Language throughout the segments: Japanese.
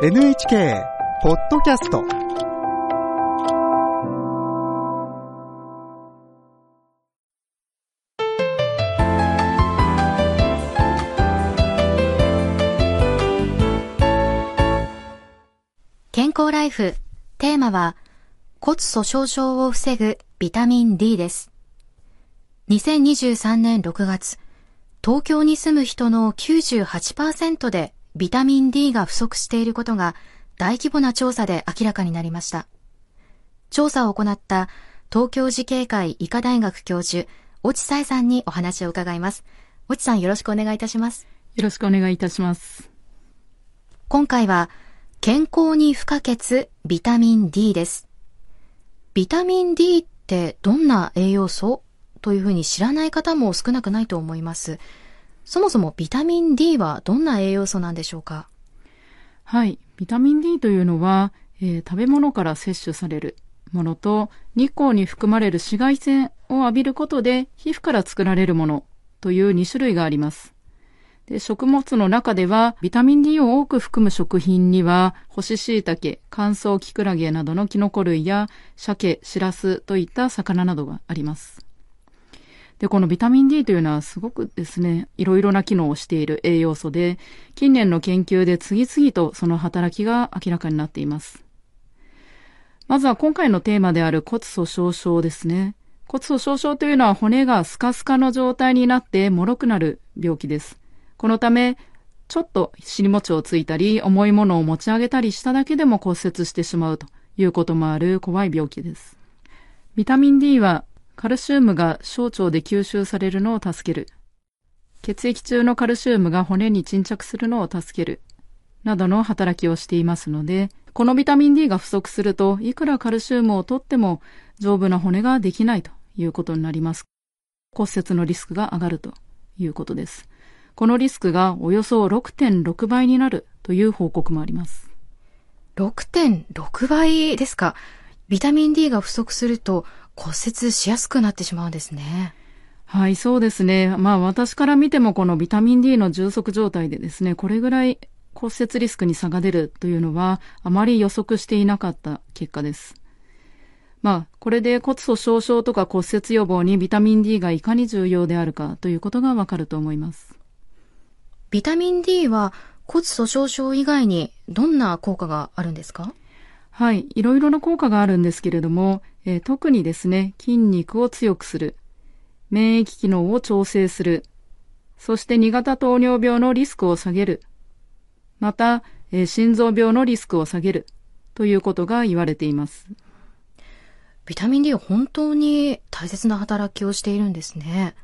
NHK ポッドキャスト健康ライフ。テーマは骨粗鬆症を防ぐビタミン D です。2023年6月東京に住む人の98%でビタミン D が不足していることが大規模な調査で明らかになりました。調査を行った東京慈恵会医科大学教授越智彩さんにお話を伺います。越智さんよろしくお願いいたします。よろしくお願いいたします。今回は健康に不可欠ビタミン D です。ビタミン D ってどんな栄養素？というふうに知らない方も少なくないと思います。そもそもビタミン D はどんな栄養素なんでしょうか？はい。ビタミン D というのは、えー、食べ物から摂取されるものと日光に含まれる紫外線を浴びることで皮膚から作られるものという2種類があります。で食物の中では、ビタミン D を多く含む食品には、干し椎茸、乾燥キクラゲなどのキノコ類や、鮭、シラスといった魚などがあります。で、このビタミン D というのはすごくですね、いろいろな機能をしている栄養素で、近年の研究で次々とその働きが明らかになっています。まずは今回のテーマである骨粗鬆症ですね。骨粗鬆症というのは骨がスカスカの状態になって脆くなる病気です。このため、ちょっと尻餅をついたり、重いものを持ち上げたりしただけでも骨折してしまうということもある怖い病気です。ビタミン D はカルシウムが小腸で吸収されるのを助ける。血液中のカルシウムが骨に沈着するのを助ける。などの働きをしていますので、このビタミン D が不足すると、いくらカルシウムを取っても丈夫な骨ができないということになります。骨折のリスクが上がるということです。このリスクがおよそ6.6倍になるという報告もあります。6.6倍ですか？ビタミン D が不足すると骨折しやすくなってしまうんですね。はい、そうですね。まあ私から見てもこのビタミン D の充足状態でですね、これぐらい骨折リスクに差が出るというのはあまり予測していなかった結果です。まあ、これで骨粗鬆症とか骨折予防にビタミン D がいかに重要であるかということがわかると思います。ビタミン D は骨粗鬆症以外にどんな効果があるんですか？はい、いろいろな効果があるんですけれども、えー、特にですね、筋肉を強くする、免疫機能を調整する、そして2型糖尿病のリスクを下げる、また、えー、心臓病のリスクを下げるということが言われています。ビタミン D は本当に大切な働きをしているんですね。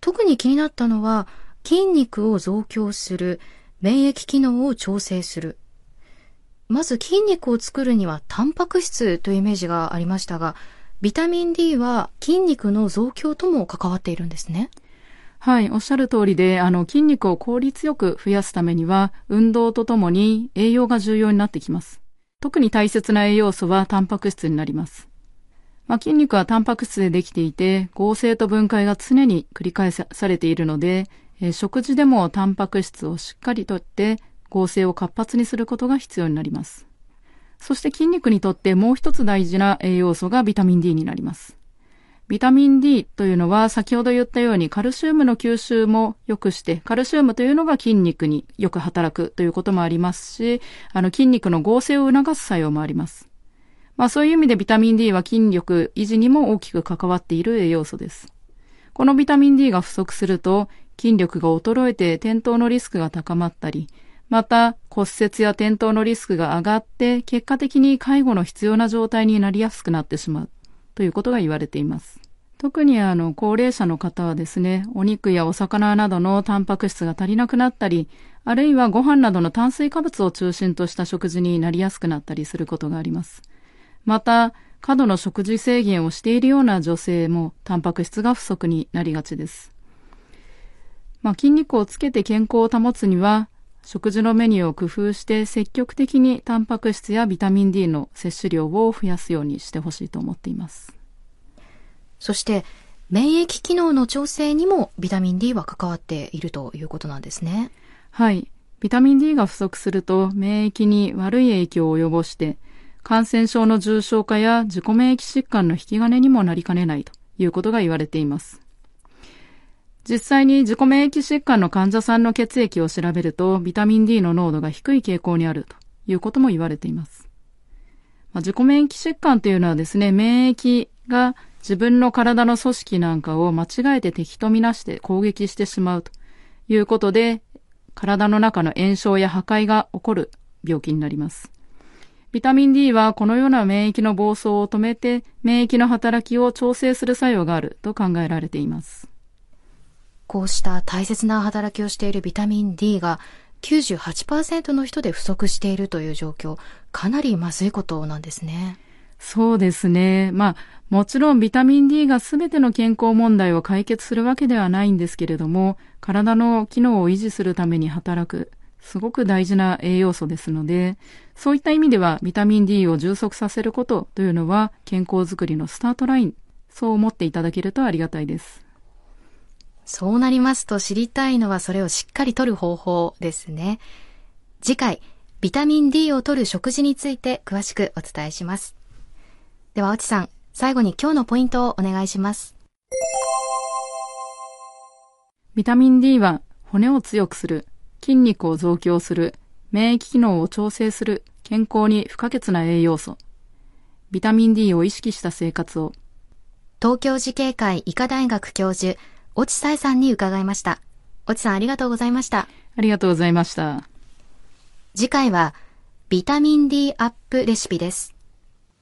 特に気になったのは、筋肉を増強する、免疫機能を調整する。まず筋肉を作るにはタンパク質というイメージがありましたが、ビタミン D は筋肉の増強とも関わっているんですね。はい、おっしゃる通りで、あの、筋肉を効率よく増やすためには、運動とともに栄養が重要になってきます。特に大切な栄養素はタンパク質になります。まあ、筋肉はタンパク質でできていて、合成と分解が常に繰り返されているので、え食事でもタンパク質をしっかりとって合成を活発にすることが必要になります。そして筋肉にとってもう一つ大事な栄養素がビタミン D になります。ビタミン D というのは先ほど言ったようにカルシウムの吸収も良くして、カルシウムというのが筋肉によく働くということもありますし、あの筋肉の合成を促す作用もあります。まあそういう意味でビタミン D は筋力維持にも大きく関わっている栄養素です。このビタミン D が不足すると筋力が衰えて転倒のリスクが高まったり、また骨折や転倒のリスクが上がって結果的に介護の必要な状態になりやすくなってしまうということが言われています。特にあの高齢者の方はですね、お肉やお魚などのタンパク質が足りなくなったり、あるいはご飯などの炭水化物を中心とした食事になりやすくなったりすることがあります。また、過度の食事制限をしているような女性もタンパク質が不足になりがちです。まあ、筋肉をつけて健康を保つには、食事のメニューを工夫して積極的にタンパク質やビタミン D の摂取量を増やすようにしてほしいと思っています。そして、免疫機能の調整にもビタミン D は関わっているということなんですね。はい。ビタミン D が不足すると免疫に悪い影響を及ぼして、感染症の重症化や自己免疫疾患の引き金にもなりかねないということが言われています。実際に自己免疫疾患の患者さんの血液を調べると、ビタミン D の濃度が低い傾向にあるということも言われています。まあ、自己免疫疾患というのはですね、免疫が自分の体の組織なんかを間違えて敵とみなして攻撃してしまうということで、体の中の炎症や破壊が起こる病気になります。ビタミン D はこのような免疫の暴走を止めて免疫の働きを調整する作用があると考えられています。こうした大切な働きをしているビタミン D が98%の人で不足しているという状況、かなりまずいことなんですね。そうですね。まあ、もちろんビタミン D が全ての健康問題を解決するわけではないんですけれども、体の機能を維持するために働く、すごく大事な栄養素ですので、そういった意味ではビタミン D を充足させることというのは健康づくりのスタートライン、そう思っていただけるとありがたいです。そうなりますと知りたいのはそれをしっかりとる方法ですね。次回、ビタミン D を摂る食事について詳しくお伝えします。では、おちさん、最後に今日のポイントをお願いします。ビタミン D は骨を強くする、筋肉を増強する、免疫機能を調整する健康に不可欠な栄養素。ビタミン D を意識した生活を。東京慈恵会医科大学教授、越智さえさんに伺いました。越智さんありがとうございました。ありがとうございました。次回は、ビタミン D アップレシピです。